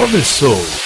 começou.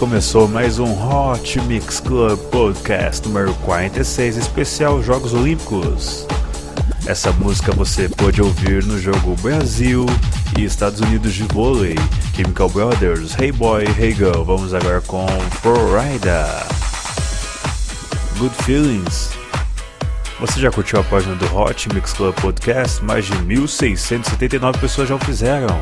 Começou mais um Hot Mix Club Podcast número 46, especial Jogos Olímpicos. Essa música você pode ouvir no jogo Brasil e Estados Unidos de vôlei, Chemical Brothers, Hey Boy, Hey Girl. Vamos agora com Florida. Good Feelings. Você já curtiu a página do Hot Mix Club Podcast? Mais de 1.679 pessoas já o fizeram.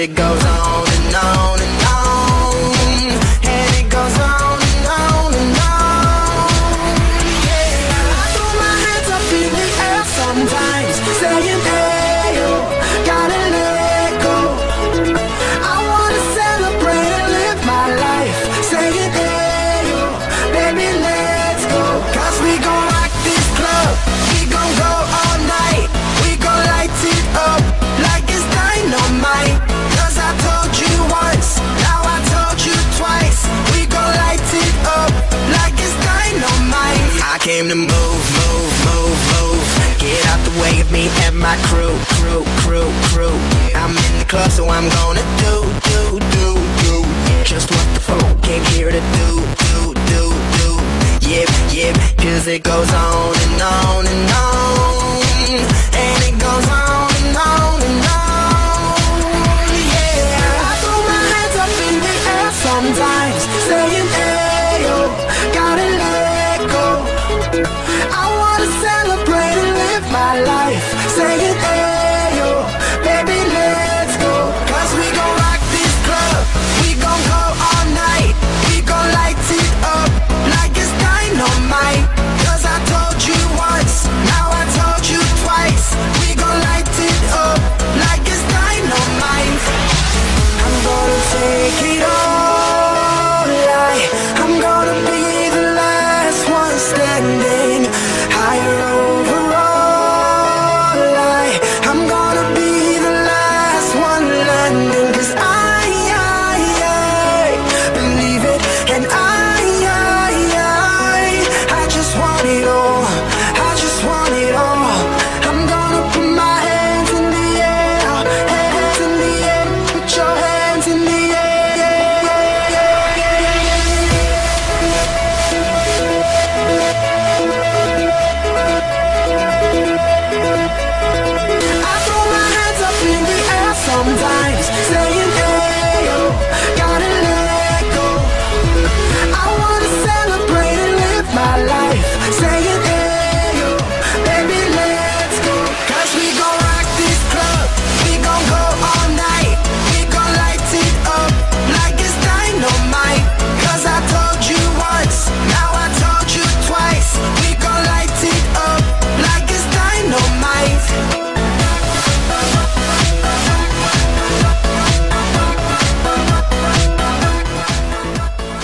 It goes my crew, crew, crew, crew. I'm in the club, so I'm gonna do, do, do, do. Just what the folk came here to do, do, do, do. Yep, yep, cause it goes on and on and on.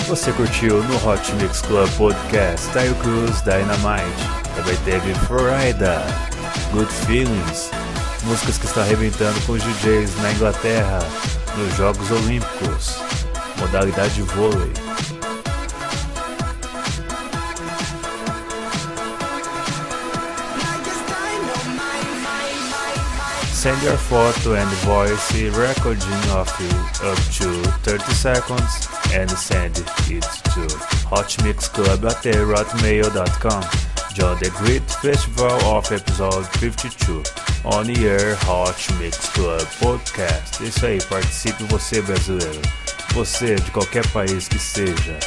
Você curtiu no Hot Mix Club Podcast Tayo Cruz Dynamite. Também teve Florida, Good Feelings, músicas que estão arrebentando com os DJs na Inglaterra nos Jogos Olímpicos, modalidade vôlei. Send your photo and voice recording of up to 30 seconds and send it to hotmixclub@hotmail.com. Join the great festival of episode 52 on air Hot Mix Club Podcast. Isso aí, participe você brasileiro. Você de qualquer país que seja.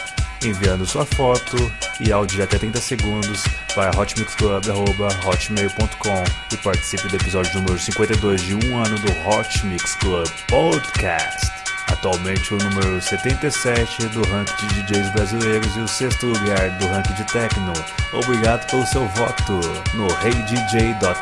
Enviando sua foto e áudio de até 30 segundos para hotmixclub.hotmail.com e participe do episódio número 52 de um ano do Hot Mix Club Podcast. Atualmente o número 77 do ranking de DJs brasileiros e o sexto lugar do ranking de techno. Obrigado pelo seu voto no heydj.vey.la.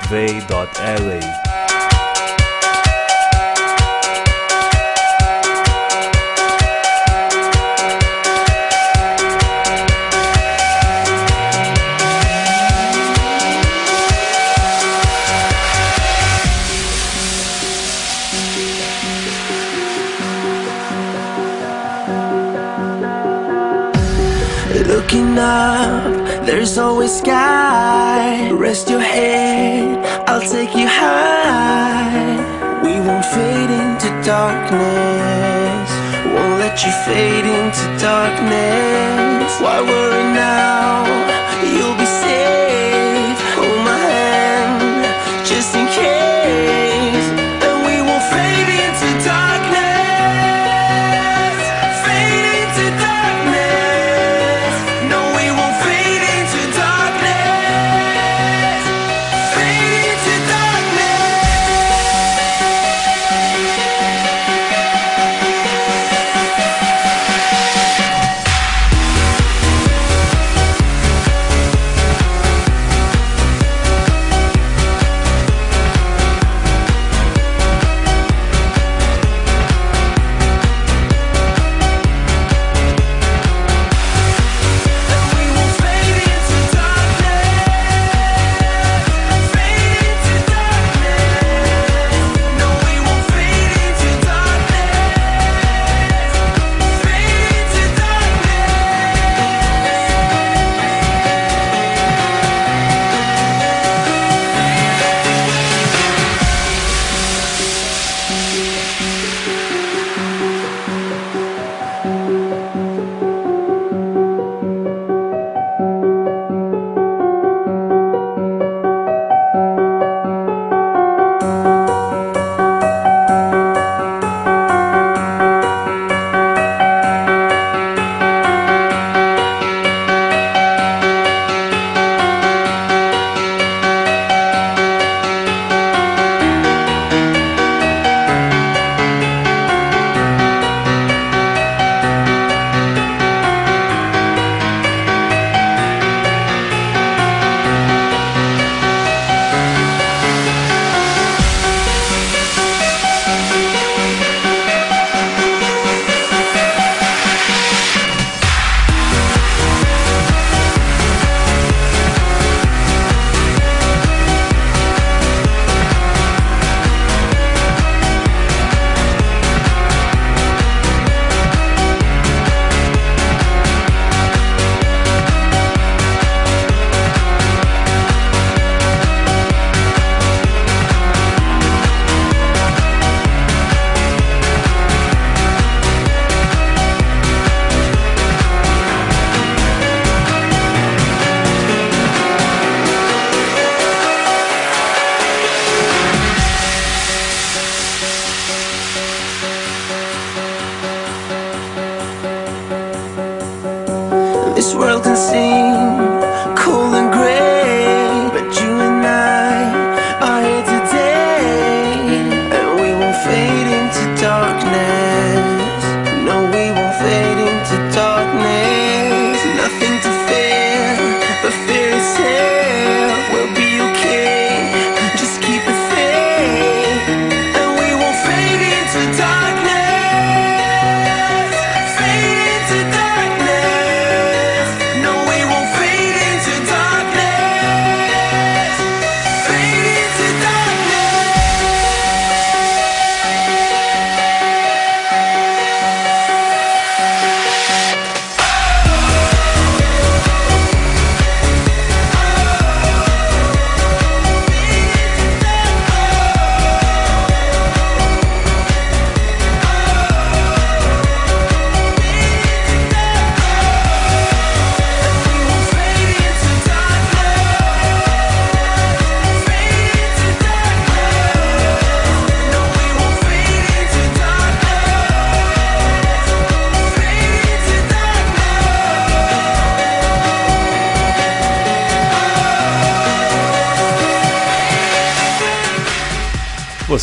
sky. Rest your head, I'll take you high. We won't fade into darkness. Won't let you fade into darkness. Why worry now?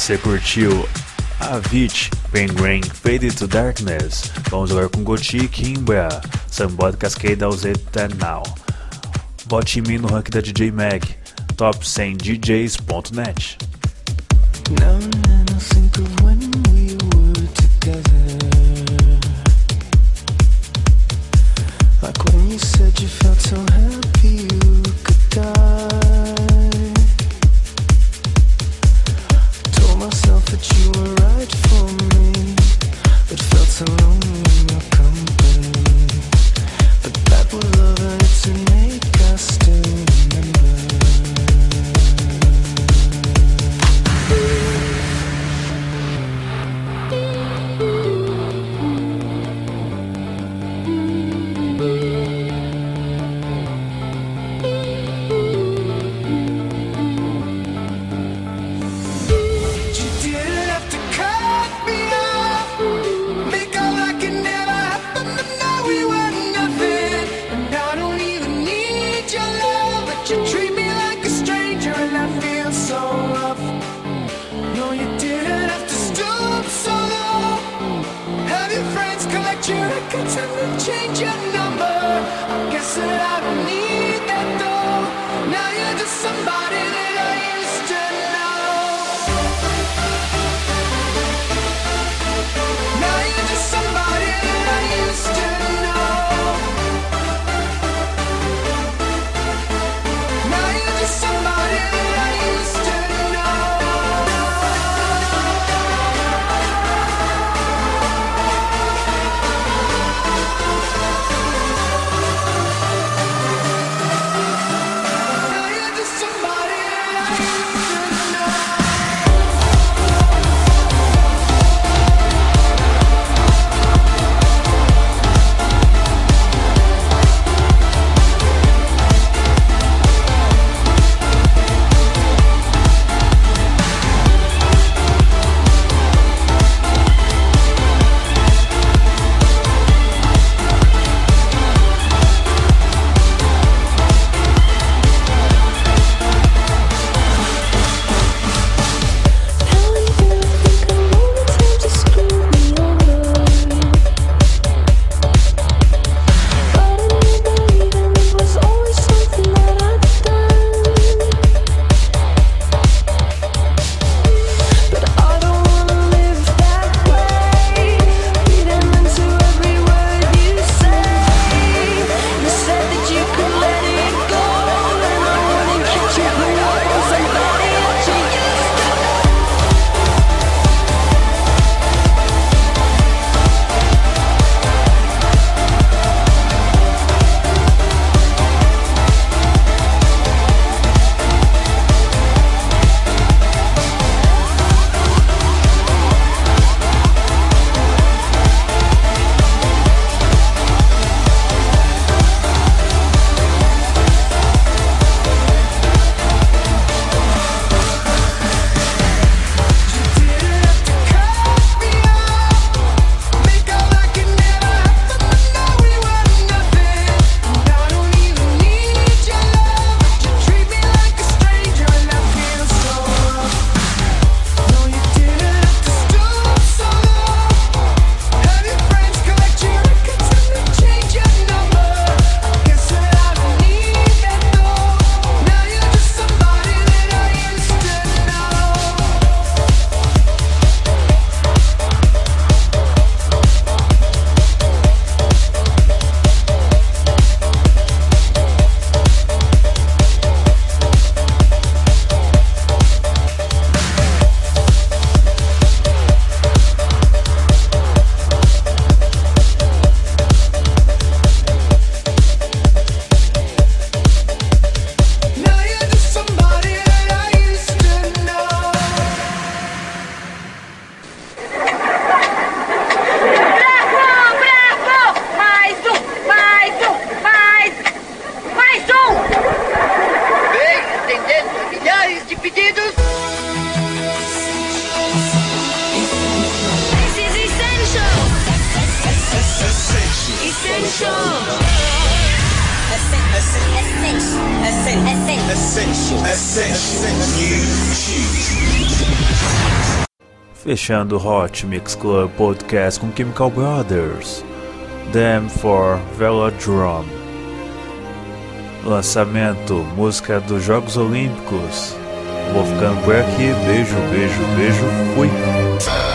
Você curtiu Avicii, Penguin, Faded to Darkness. Vamos agora com Goti Kimbra, Somebody Cascade Aus Eternal. Bote em mim no ranking da DJ Mag, top 100 DJs.net. Like when you said you felt so happy you could die. you were right for me, but felt so lonely. Fechando o Hot Mix Club Podcast com Chemical Brothers, Them for Velodrome. Lançamento, música dos Jogos Olímpicos. Vou ficando por aqui, beijo, beijo, beijo, fui!